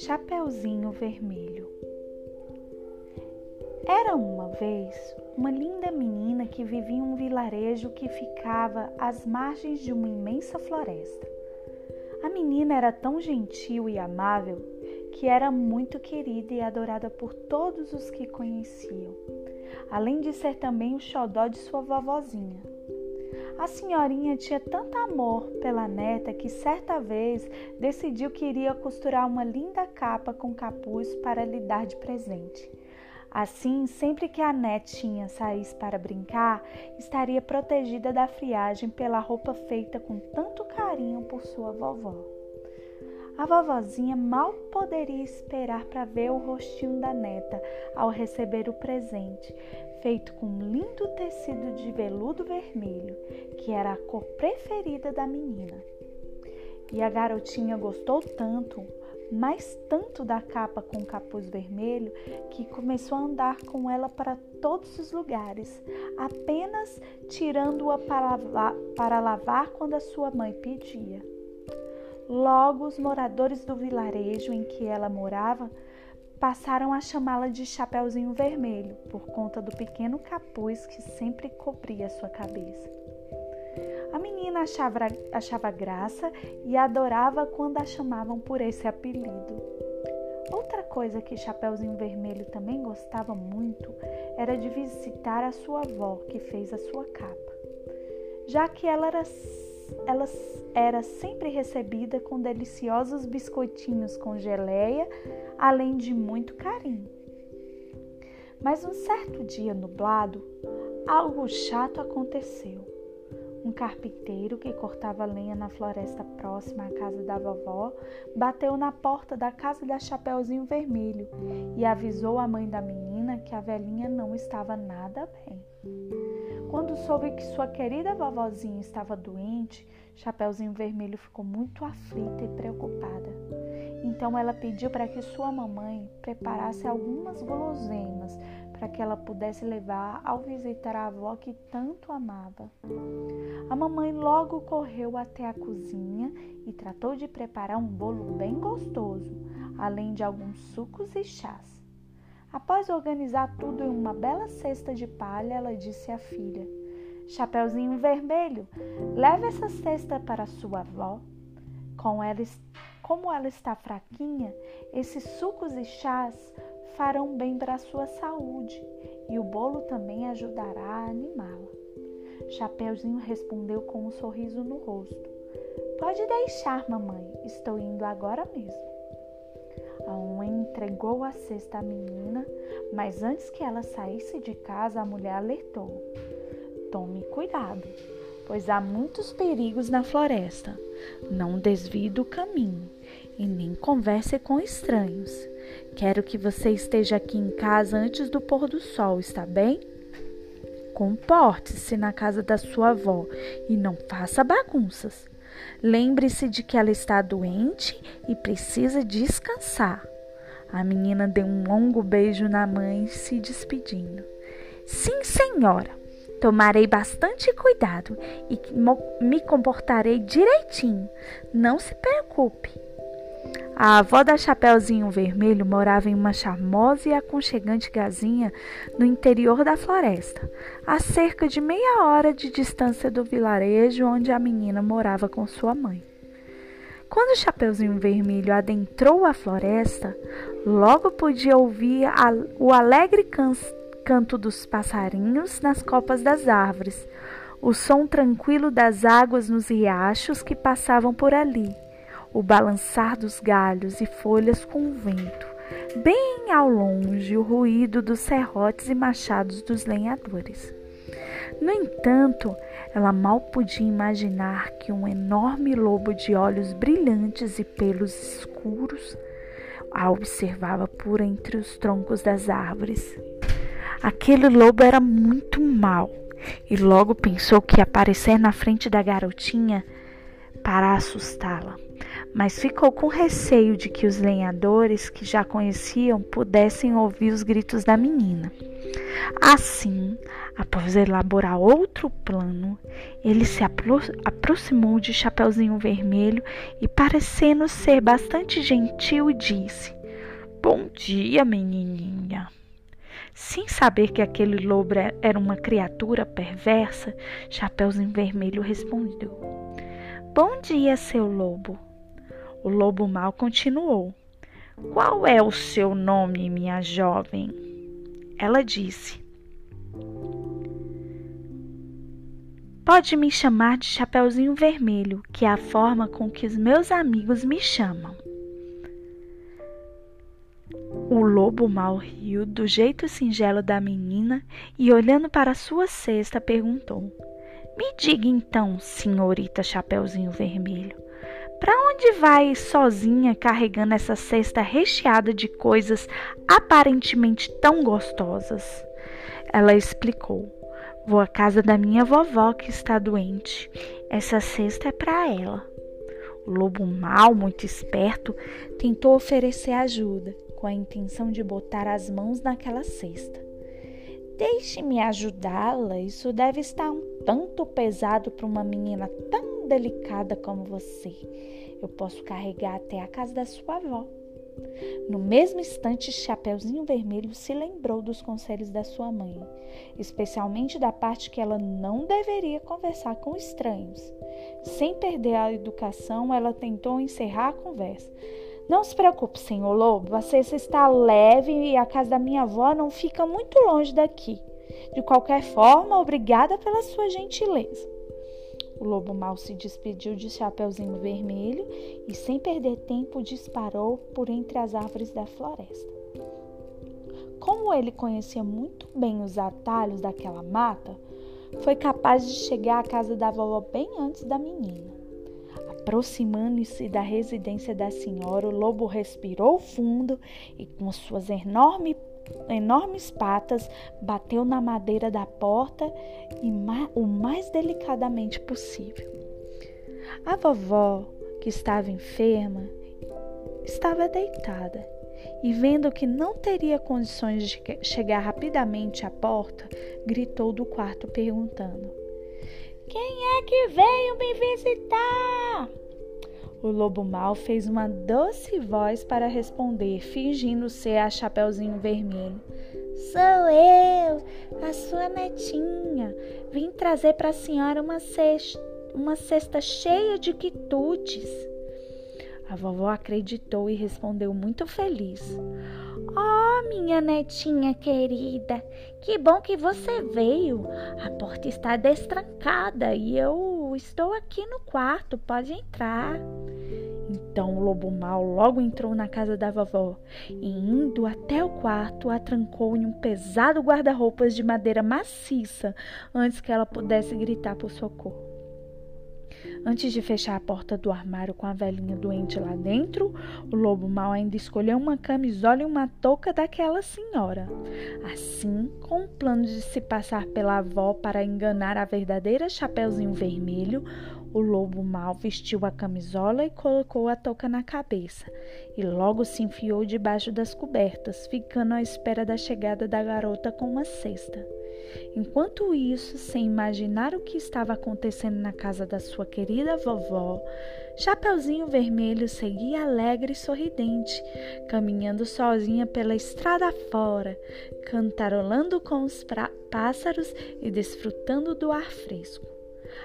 Chapeuzinho Vermelho. Era uma vez uma linda menina que vivia em um vilarejo que ficava às margens de uma imensa floresta. A menina era tão gentil e amável que era muito querida e adorada por todos os que conheciam, além de ser também o xodó de sua vovozinha. A senhorinha tinha tanto amor pela neta que certa vez decidiu que iria costurar uma linda capa com capuz para lhe dar de presente. Assim, sempre que a netinha saísse para brincar, estaria protegida da friagem pela roupa feita com tanto carinho por sua vovó. A vovozinha mal poderia esperar para ver o rostinho da neta ao receber o presente, feito com um lindo tecido de veludo vermelho, que era a cor preferida da menina. E a garotinha gostou tanto, mas tanto da capa com capuz vermelho, que começou a andar com ela para todos os lugares, apenas tirando-a para para lavar quando a sua mãe pedia. Logo, os moradores do vilarejo em que ela morava passaram a chamá-la de Chapeuzinho Vermelho, por conta do pequeno capuz que sempre cobria sua cabeça. A menina achava, achava graça e adorava quando a chamavam por esse apelido. Outra coisa que Chapeuzinho Vermelho também gostava muito era de visitar a sua avó, que fez a sua capa, já que ela era ela era sempre recebida com deliciosos biscoitinhos com geleia, além de muito carinho. Mas um certo dia nublado, algo chato aconteceu. Um carpinteiro que cortava lenha na floresta próxima à casa da vovó bateu na porta da casa da Chapeuzinho Vermelho e avisou a mãe da menina que a velhinha não estava nada bem. Quando soube que sua querida vovozinha estava doente, Chapeuzinho Vermelho ficou muito aflita e preocupada. Então ela pediu para que sua mamãe preparasse algumas guloseimas para que ela pudesse levar ao visitar a avó que tanto amava. A mamãe logo correu até a cozinha e tratou de preparar um bolo bem gostoso, além de alguns sucos e chás. Após organizar tudo em uma bela cesta de palha, ela disse à filha: Chapeuzinho vermelho, leve essa cesta para sua avó. Com ela, como ela está fraquinha, esses sucos e chás farão bem para a sua saúde e o bolo também ajudará a animá-la. Chapeuzinho respondeu com um sorriso no rosto: Pode deixar, mamãe, estou indo agora mesmo. A mãe entregou a cesta à menina, mas antes que ela saísse de casa, a mulher alertou: Tome cuidado, pois há muitos perigos na floresta. Não desvie do caminho e nem converse com estranhos. Quero que você esteja aqui em casa antes do pôr do sol, está bem? Comporte-se na casa da sua avó e não faça bagunças. Lembre-se de que ela está doente e precisa descansar. A menina deu um longo beijo na mãe, se despedindo. Sim, senhora. Tomarei bastante cuidado e me comportarei direitinho. Não se preocupe. A avó da Chapeuzinho Vermelho morava em uma charmosa e aconchegante casinha no interior da floresta, a cerca de meia hora de distância do vilarejo onde a menina morava com sua mãe. Quando o Chapeuzinho Vermelho adentrou a floresta, logo podia ouvir o alegre can, canto dos passarinhos nas copas das árvores, o som tranquilo das águas nos riachos que passavam por ali o balançar dos galhos e folhas com o vento, bem ao longe o ruído dos serrotes e machados dos lenhadores. No entanto, ela mal podia imaginar que um enorme lobo de olhos brilhantes e pelos escuros a observava por entre os troncos das árvores. Aquele lobo era muito mau e logo pensou que aparecer na frente da garotinha para assustá-la mas ficou com receio de que os lenhadores que já conheciam pudessem ouvir os gritos da menina. Assim, Após elaborar outro plano, ele se apro aproximou de Chapeuzinho Vermelho e, parecendo ser bastante gentil, disse: Bom dia, menininha. Sem saber que aquele lobo era uma criatura perversa, Chapeuzinho Vermelho respondeu: Bom dia, seu lobo. O lobo mau continuou: Qual é o seu nome, minha jovem? Ela disse: Pode me chamar de Chapeuzinho Vermelho, que é a forma com que os meus amigos me chamam. O lobo mal riu do jeito singelo da menina e, olhando para sua cesta, perguntou: Me diga então, senhorita Chapeuzinho Vermelho, para onde vai sozinha carregando essa cesta recheada de coisas aparentemente tão gostosas? Ela explicou: Vou à casa da minha vovó que está doente. Essa cesta é para ela. O lobo mal, muito esperto, tentou oferecer ajuda, com a intenção de botar as mãos naquela cesta. Deixe-me ajudá-la, isso deve estar um tanto pesado para uma menina tão delicada como você. Eu posso carregar até a casa da sua avó. No mesmo instante, Chapeuzinho Vermelho se lembrou dos conselhos da sua mãe, especialmente da parte que ela não deveria conversar com estranhos. Sem perder a educação, ela tentou encerrar a conversa. Não se preocupe, senhor lobo, a cesta está leve e a casa da minha avó não fica muito longe daqui. De qualquer forma, obrigada pela sua gentileza. O lobo mal se despediu de Chapeuzinho Vermelho e, sem perder tempo, disparou por entre as árvores da floresta. Como ele conhecia muito bem os atalhos daquela mata, foi capaz de chegar à casa da vovó bem antes da menina. Aproximando-se da residência da senhora, o lobo respirou fundo e, com suas enorme, enormes patas, bateu na madeira da porta e o mais delicadamente possível. A vovó, que estava enferma, estava deitada e, vendo que não teria condições de chegar rapidamente à porta, gritou do quarto perguntando: quem é que veio me visitar? O lobo mal fez uma doce voz para responder, fingindo ser a Chapeuzinho Vermelho. Sou eu, a sua netinha. Vim trazer para a senhora uma cesta, uma cesta cheia de quitutes. A vovó acreditou e respondeu muito feliz. Oh, minha netinha querida, que bom que você veio. A porta está destrancada e eu estou aqui no quarto. Pode entrar. Então o lobo mau logo entrou na casa da vovó e, indo até o quarto, a trancou em um pesado guarda-roupas de madeira maciça antes que ela pudesse gritar por socorro. Antes de fechar a porta do armário com a velhinha doente lá dentro, o lobo mau ainda escolheu uma camisola e uma touca daquela senhora. Assim, com o plano de se passar pela avó para enganar a verdadeira Chapeuzinho Vermelho, o lobo mau vestiu a camisola e colocou a touca na cabeça, e logo se enfiou debaixo das cobertas, ficando à espera da chegada da garota com uma cesta. Enquanto isso, sem imaginar o que estava acontecendo na casa da sua querida vovó, Chapeuzinho Vermelho seguia alegre e sorridente, caminhando sozinha pela estrada fora, cantarolando com os pássaros e desfrutando do ar fresco.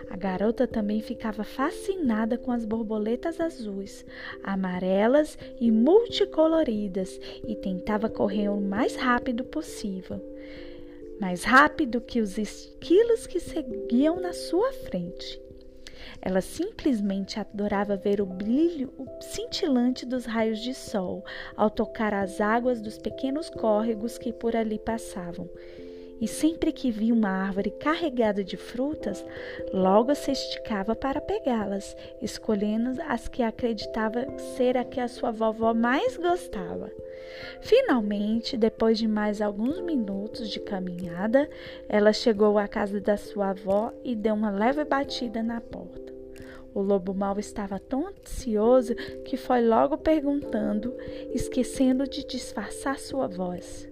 A garota também ficava fascinada com as borboletas azuis, amarelas e multicoloridas e tentava correr o mais rápido possível mais rápido que os esquilos que seguiam na sua frente. Ela simplesmente adorava ver o brilho cintilante dos raios de sol ao tocar as águas dos pequenos córregos que por ali passavam. E sempre que via uma árvore carregada de frutas, logo se esticava para pegá-las, escolhendo as que acreditava ser a que a sua vovó mais gostava. Finalmente, depois de mais alguns minutos de caminhada, ela chegou à casa da sua avó e deu uma leve batida na porta. O lobo mau estava tão ansioso que foi logo perguntando, esquecendo de disfarçar sua voz: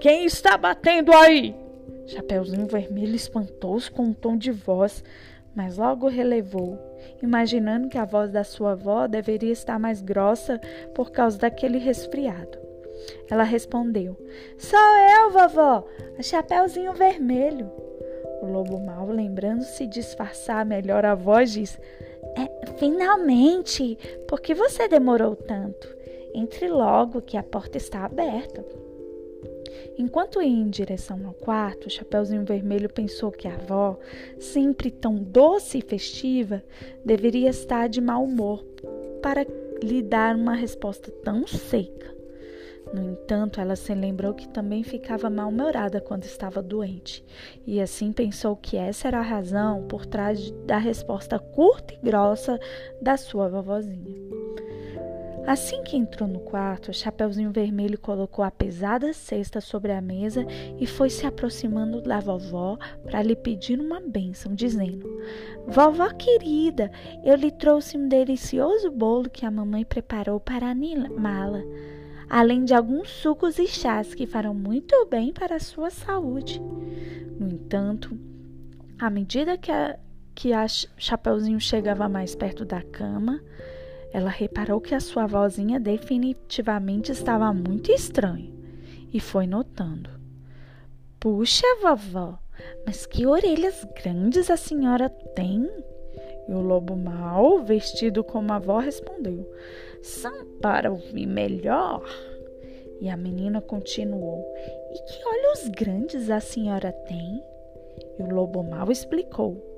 Quem está batendo aí? Chapeuzinho Vermelho espantou-se com um tom de voz, mas logo relevou, imaginando que a voz da sua avó deveria estar mais grossa por causa daquele resfriado. Ela respondeu: Sou eu, vovó, a Chapeuzinho Vermelho. O lobo mau, lembrando-se de disfarçar melhor a voz, diz: é, Finalmente! Por que você demorou tanto? Entre logo, que a porta está aberta. Enquanto ia em direção ao quarto, o Chapeuzinho Vermelho pensou que a avó, sempre tão doce e festiva, deveria estar de mau humor para lhe dar uma resposta tão seca. No entanto, ela se lembrou que também ficava mal-humorada quando estava doente, e assim pensou que essa era a razão por trás da resposta curta e grossa da sua vovozinha. Assim que entrou no quarto, Chapeuzinho Vermelho colocou a pesada cesta sobre a mesa e foi se aproximando da vovó para lhe pedir uma bênção, dizendo: Vovó querida, eu lhe trouxe um delicioso bolo que a mamãe preparou para animá-la além de alguns sucos e chás que farão muito bem para a sua saúde. No entanto, à medida que a, que a Chapeuzinho chegava mais perto da cama, ela reparou que a sua vozinha definitivamente estava muito estranha e foi notando. Puxa, vovó, mas que orelhas grandes a senhora tem! E o lobo mau, vestido como a avó, respondeu: São para ouvir melhor. E a menina continuou: E que olhos grandes a senhora tem? E o lobo mau explicou: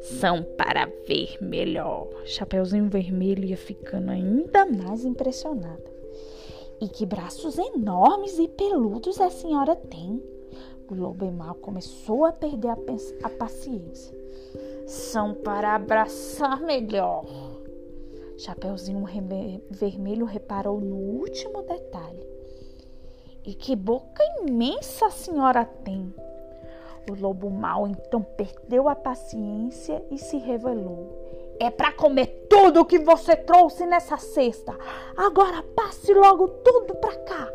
São para ver melhor. Chapeuzinho Vermelho ia ficando ainda mais impressionada. E que braços enormes e peludos a senhora tem? Mau começou a perder a, a paciência são para abraçar melhor. Chapeuzinho Vermelho reparou no último detalhe. E que boca imensa a senhora tem! O lobo mau então perdeu a paciência e se revelou. É para comer tudo o que você trouxe nessa cesta. Agora passe logo tudo para cá.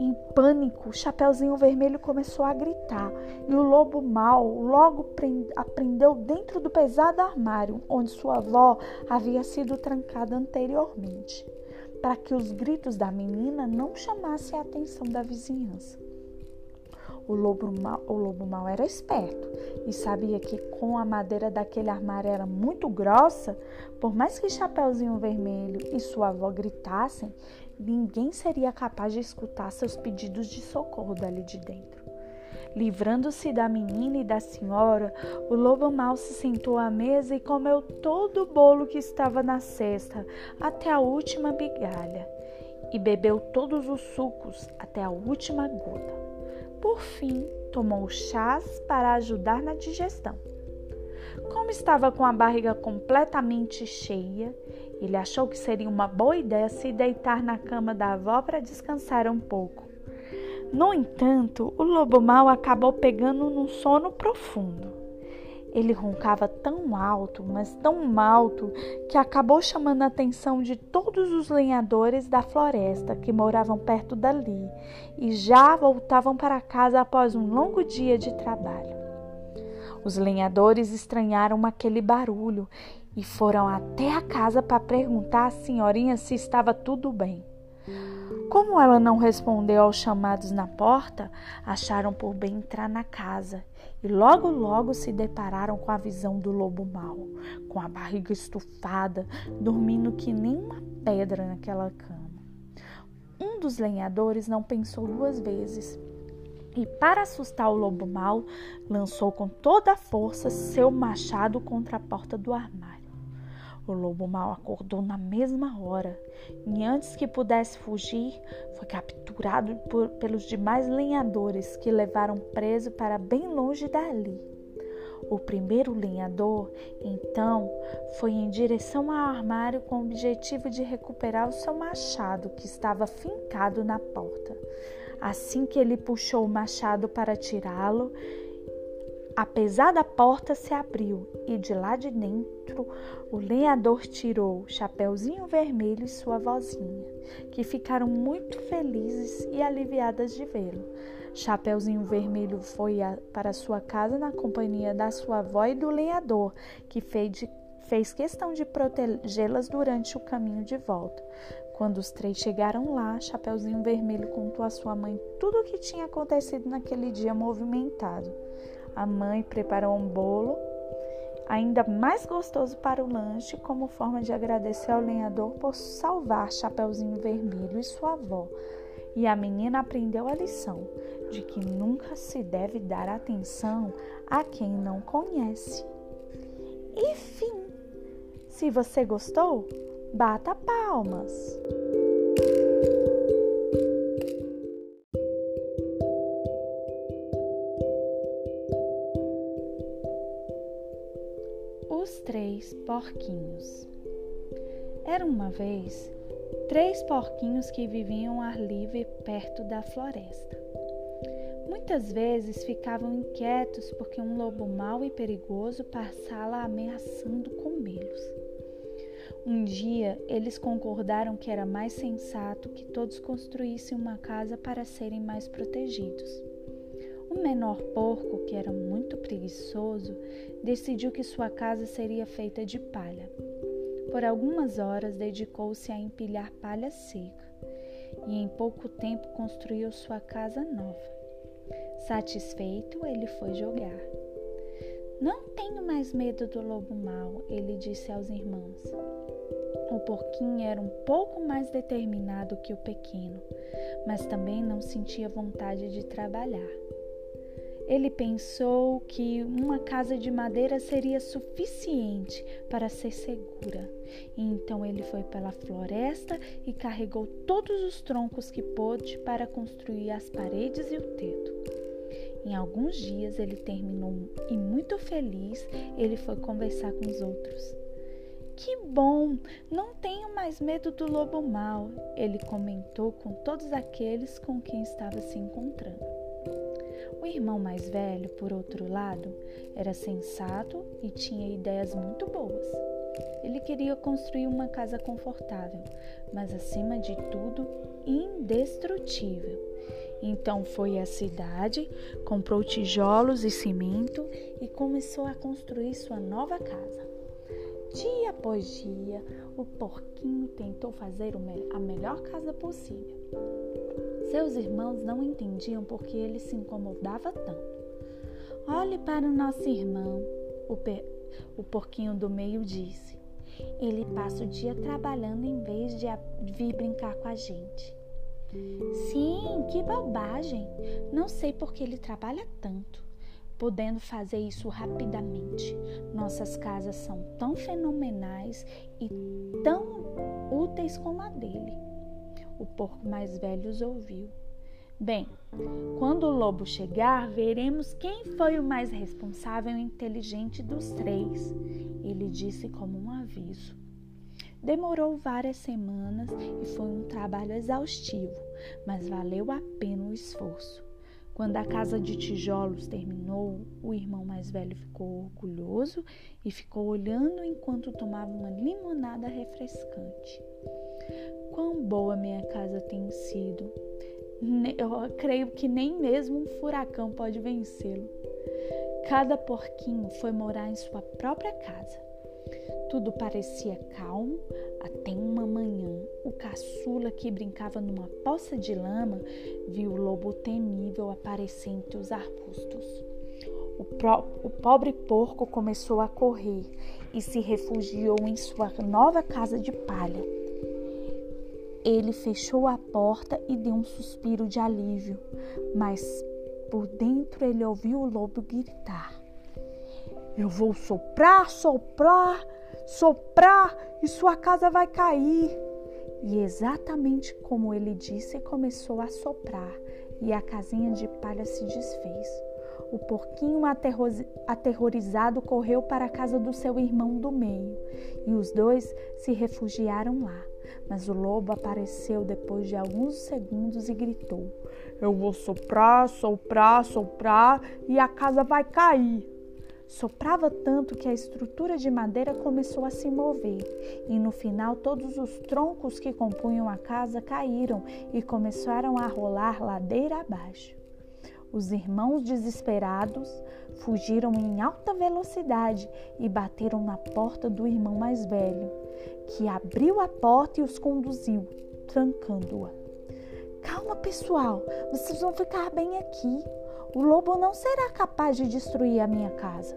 Em pânico, Chapeuzinho Vermelho começou a gritar e o lobo mau logo aprendeu dentro do pesado armário onde sua avó havia sido trancada anteriormente, para que os gritos da menina não chamassem a atenção da vizinhança. O lobo, mau, o lobo mau era esperto e sabia que, com a madeira daquele armário era muito grossa, por mais que Chapeuzinho Vermelho e sua avó gritassem, ninguém seria capaz de escutar seus pedidos de socorro dali de dentro. Livrando-se da menina e da senhora, o lobo mau se sentou à mesa e comeu todo o bolo que estava na cesta, até a última migalha, e bebeu todos os sucos até a última gota. Por fim, tomou chás para ajudar na digestão. Como estava com a barriga completamente cheia, ele achou que seria uma boa ideia se deitar na cama da avó para descansar um pouco. No entanto, o lobo mau acabou pegando num sono profundo. Ele roncava tão alto, mas tão alto, que acabou chamando a atenção de todos os lenhadores da floresta que moravam perto dali e já voltavam para casa após um longo dia de trabalho. Os lenhadores estranharam aquele barulho e foram até a casa para perguntar à senhorinha se estava tudo bem. Como ela não respondeu aos chamados na porta, acharam por bem entrar na casa e logo logo se depararam com a visão do lobo mau, com a barriga estufada, dormindo que nem uma pedra naquela cama. Um dos lenhadores não pensou duas vezes e, para assustar o lobo mau, lançou com toda a força seu machado contra a porta do armário. O lobo mau acordou na mesma hora e, antes que pudesse fugir, foi capturado por, pelos demais lenhadores que levaram preso para bem longe dali. O primeiro lenhador, então, foi em direção ao armário com o objetivo de recuperar o seu machado que estava fincado na porta. Assim que ele puxou o machado para tirá-lo, A pesada porta se abriu e de lá de dentro o lenhador tirou Chapeuzinho Vermelho e sua vozinha, que ficaram muito felizes e aliviadas de vê-lo. Chapeuzinho Vermelho foi a, para sua casa na companhia da sua avó e do lenhador, que fez, de, fez questão de protegê-las durante o caminho de volta. Quando os três chegaram lá, Chapeuzinho Vermelho contou à sua mãe tudo o que tinha acontecido naquele dia movimentado. A mãe preparou um bolo ainda mais gostoso para o lanche, como forma de agradecer ao lenhador por salvar Chapeuzinho Vermelho e sua avó. E a menina aprendeu a lição de que nunca se deve dar atenção a quem não conhece. E fim. Se você gostou, bata palmas. Porquinhos. Era uma vez três porquinhos que viviam ar livre perto da floresta. Muitas vezes ficavam inquietos porque um lobo mau e perigoso passava ameaçando comê-los. Um dia eles concordaram que era mais sensato que todos construíssem uma casa para serem mais protegidos. O menor porco, que era muito preguiçoso, decidiu que sua casa seria feita de palha. Por algumas horas dedicou-se a empilhar palha seca e em pouco tempo construiu sua casa nova. Satisfeito, ele foi jogar. Não tenho mais medo do lobo mau, ele disse aos irmãos. O porquinho era um pouco mais determinado que o pequeno, mas também não sentia vontade de trabalhar. Ele pensou que uma casa de madeira seria suficiente para ser segura. Então ele foi pela floresta e carregou todos os troncos que pôde para construir as paredes e o teto. Em alguns dias ele terminou e muito feliz ele foi conversar com os outros. Que bom! Não tenho mais medo do lobo mau, ele comentou com todos aqueles com quem estava se encontrando. O irmão mais velho, por outro lado, era sensato e tinha ideias muito boas. Ele queria construir uma casa confortável, mas acima de tudo, indestrutível. Então foi à cidade, comprou tijolos e cimento e começou a construir sua nova casa. Dia após dia, o porquinho tentou fazer a melhor casa possível. Seus irmãos não entendiam porque ele se incomodava tanto. Olhe para o nosso irmão, o, o porquinho do meio disse. Ele passa o dia trabalhando em vez de vir brincar com a gente. Sim, que bobagem! Não sei por que ele trabalha tanto, podendo fazer isso rapidamente. Nossas casas são tão fenomenais e tão úteis como a dele. O porco mais velho os ouviu. Bem, quando o lobo chegar, veremos quem foi o mais responsável e inteligente dos três, ele disse como um aviso. Demorou várias semanas e foi um trabalho exaustivo, mas valeu a pena o esforço. Quando a casa de tijolos terminou, o irmão mais velho ficou orgulhoso e ficou olhando enquanto tomava uma limonada refrescante quão boa minha casa tem sido. Eu creio que nem mesmo um furacão pode vencê-lo. Cada porquinho foi morar em sua própria casa. Tudo parecia calmo até uma manhã. O caçula que brincava numa poça de lama viu o lobo temível aparecer entre os arbustos. O, pro, o pobre porco começou a correr e se refugiou em sua nova casa de palha. Ele fechou a porta e deu um suspiro de alívio, mas por dentro ele ouviu o lobo gritar: Eu vou soprar, soprar, soprar e sua casa vai cair. E exatamente como ele disse, começou a soprar e a casinha de palha se desfez. O porquinho aterrorizado correu para a casa do seu irmão do meio e os dois se refugiaram lá. Mas o lobo apareceu depois de alguns segundos e gritou: Eu vou soprar, soprar, soprar e a casa vai cair. Soprava tanto que a estrutura de madeira começou a se mover, e no final todos os troncos que compunham a casa caíram e começaram a rolar ladeira abaixo. Os irmãos desesperados fugiram em alta velocidade e bateram na porta do irmão mais velho, que abriu a porta e os conduziu, trancando-a. Calma, pessoal, vocês vão ficar bem aqui. O lobo não será capaz de destruir a minha casa.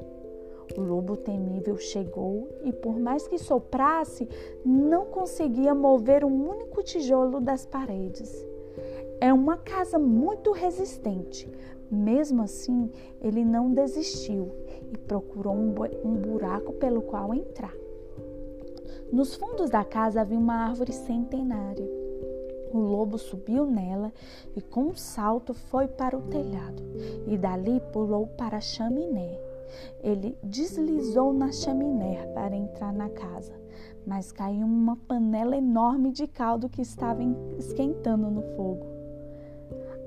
O lobo temível chegou e, por mais que soprasse, não conseguia mover um único tijolo das paredes. É uma casa muito resistente. Mesmo assim, ele não desistiu e procurou um, buraco pelo qual entrar. Nos fundos da casa havia uma árvore centenária. O lobo subiu nela e, com um salto, foi para o telhado e dali pulou para a chaminé. Ele deslizou na chaminé para entrar na casa, mas caiu uma panela enorme de caldo que estava esquentando no fogo.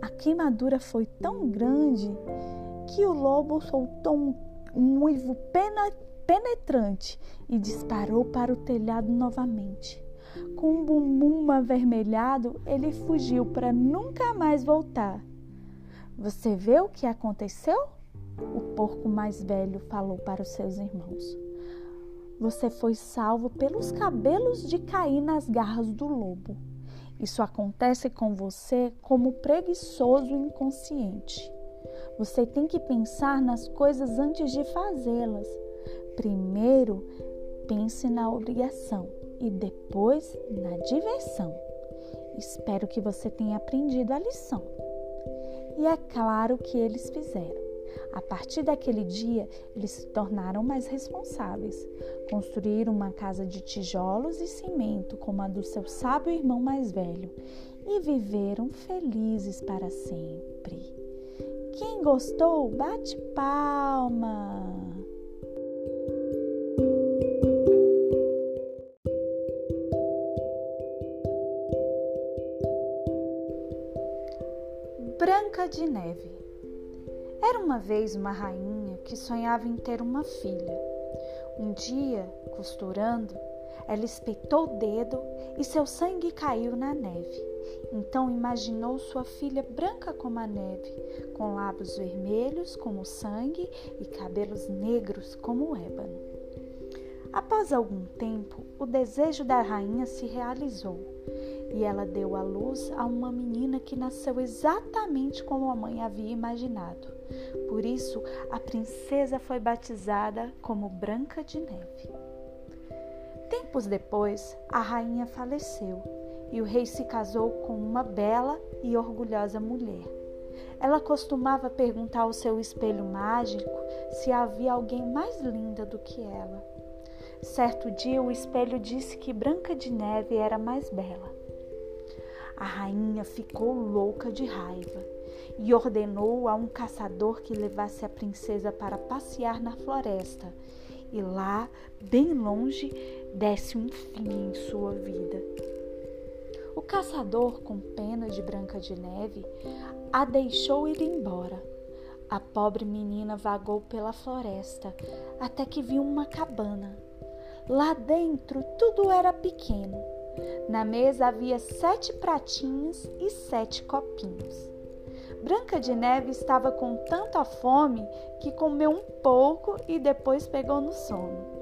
A queimadura foi tão grande que o lobo soltou um, um uivo penetrante e disparou para o telhado novamente. Com um bumbum avermelhado, ele fugiu para nunca mais voltar. Você vê o que aconteceu? O porco mais velho falou para os seus irmãos. Você foi salvo pelos cabelos de cair nas garras do lobo. Isso acontece com você como preguiçoso inconsciente. Você tem que pensar nas coisas antes de fazê-las. Primeiro, pense na obrigação e depois na diversão. Espero que você tenha aprendido a lição. E é claro que eles fizeram. A partir daquele dia, eles se tornaram mais responsáveis. Construíram uma casa de tijolos e cimento, como a do seu sábio irmão mais velho, e viveram felizes para sempre. Quem gostou, bate palma! Branca de Neve era uma vez uma rainha que sonhava em ter uma filha. Um dia, costurando, ela espetou o dedo e seu sangue caiu na neve. Então imaginou sua filha branca como a neve, com lábios vermelhos como o sangue e cabelos negros como o ébano. Após algum tempo, o desejo da rainha se realizou e ela deu à luz a uma menina que nasceu exatamente como a mãe havia imaginado. Por isso, a princesa foi batizada como Branca de Neve. Tempos depois, a rainha faleceu e o rei se casou com uma bela e orgulhosa mulher. Ela costumava perguntar ao seu espelho mágico se havia alguém mais linda do que ela. Certo dia, o espelho disse que Branca de Neve era mais bela. A rainha ficou louca de raiva e ordenou a um caçador que levasse a princesa para passear na floresta. E lá, bem longe, desse um fim em sua vida. O caçador, com pena de Branca de Neve, a deixou ir embora. A pobre menina vagou pela floresta até que viu uma cabana. Lá dentro tudo era pequeno. Na mesa havia sete pratinhos e sete copinhos. Branca de Neve estava com tanta fome que comeu um pouco e depois pegou no sono.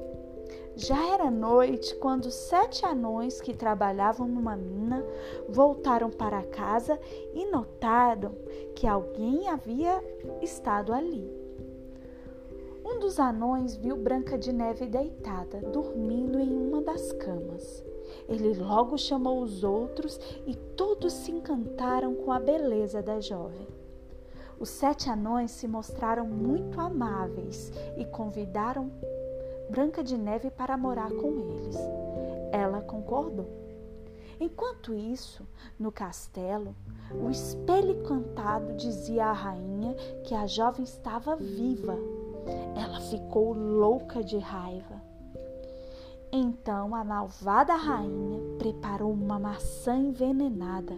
Já era noite quando sete anões que trabalhavam numa mina voltaram para casa e notaram que alguém havia estado ali. Um dos anões viu Branca de Neve deitada, dormindo em uma das camas. Ele logo chamou os outros e todos se encantaram com a beleza da jovem. Os sete anões se mostraram muito amáveis e convidaram Branca de Neve para morar com eles. Ela concordou. Enquanto isso, no castelo, o espelho encantado dizia à rainha que a jovem estava viva. Ela ficou louca de raiva. Então a malvada rainha preparou uma maçã envenenada,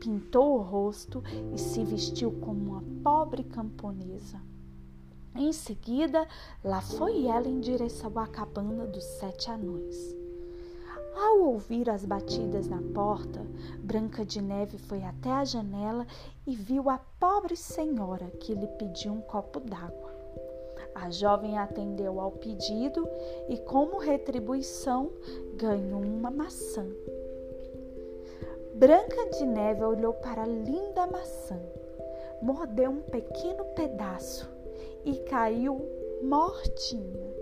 pintou o rosto e se vestiu como uma pobre camponesa. Em seguida, lá foi ela em direção à cabana dos sete anões. Ao ouvir as batidas na porta, Branca de Neve foi até a janela e viu a pobre senhora que lhe pediu um copo d'água. A jovem atendeu ao pedido e, como retribuição, ganhou uma maçã. Branca de Neve olhou para a linda maçã, mordeu um pequeno pedaço e caiu mortinha.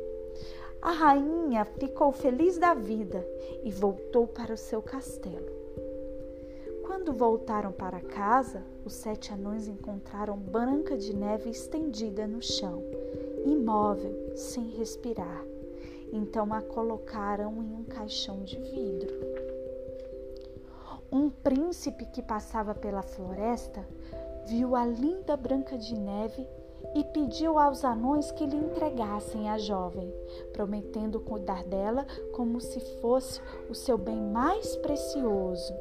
A rainha ficou feliz da vida e voltou para o seu castelo. Quando voltaram para casa, os sete anões encontraram Branca de Neve estendida no chão, imóvel, sem respirar. Então a colocaram em um caixão de vidro. Um príncipe que passava pela floresta viu a linda Branca de Neve e pediu aos anões que lhe entregassem a jovem, prometendo cuidar dela como se fosse o seu bem mais precioso.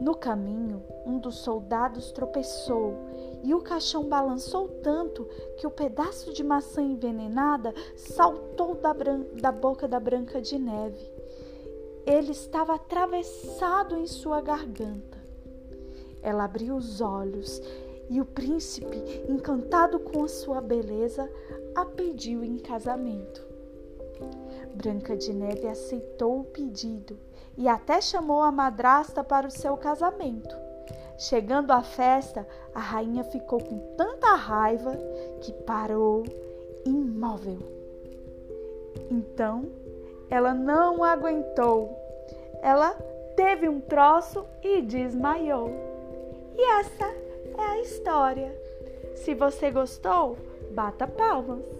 No caminho, um dos soldados tropeçou e o caixão balançou tanto que o pedaço de maçã envenenada saltou da, da boca da Branca de Neve. Ele estava atravessado em sua garganta. Ela abriu os olhos e o príncipe, encantado com a sua beleza, a pediu em casamento. Branca de Neve aceitou o pedido e até chamou a madrasta para o seu casamento. Chegando à festa, a rainha ficou com tanta raiva que parou imóvel. Então, ela não aguentou. Ela teve um troço e desmaiou. E essa é a história. Se você gostou, bata palmas.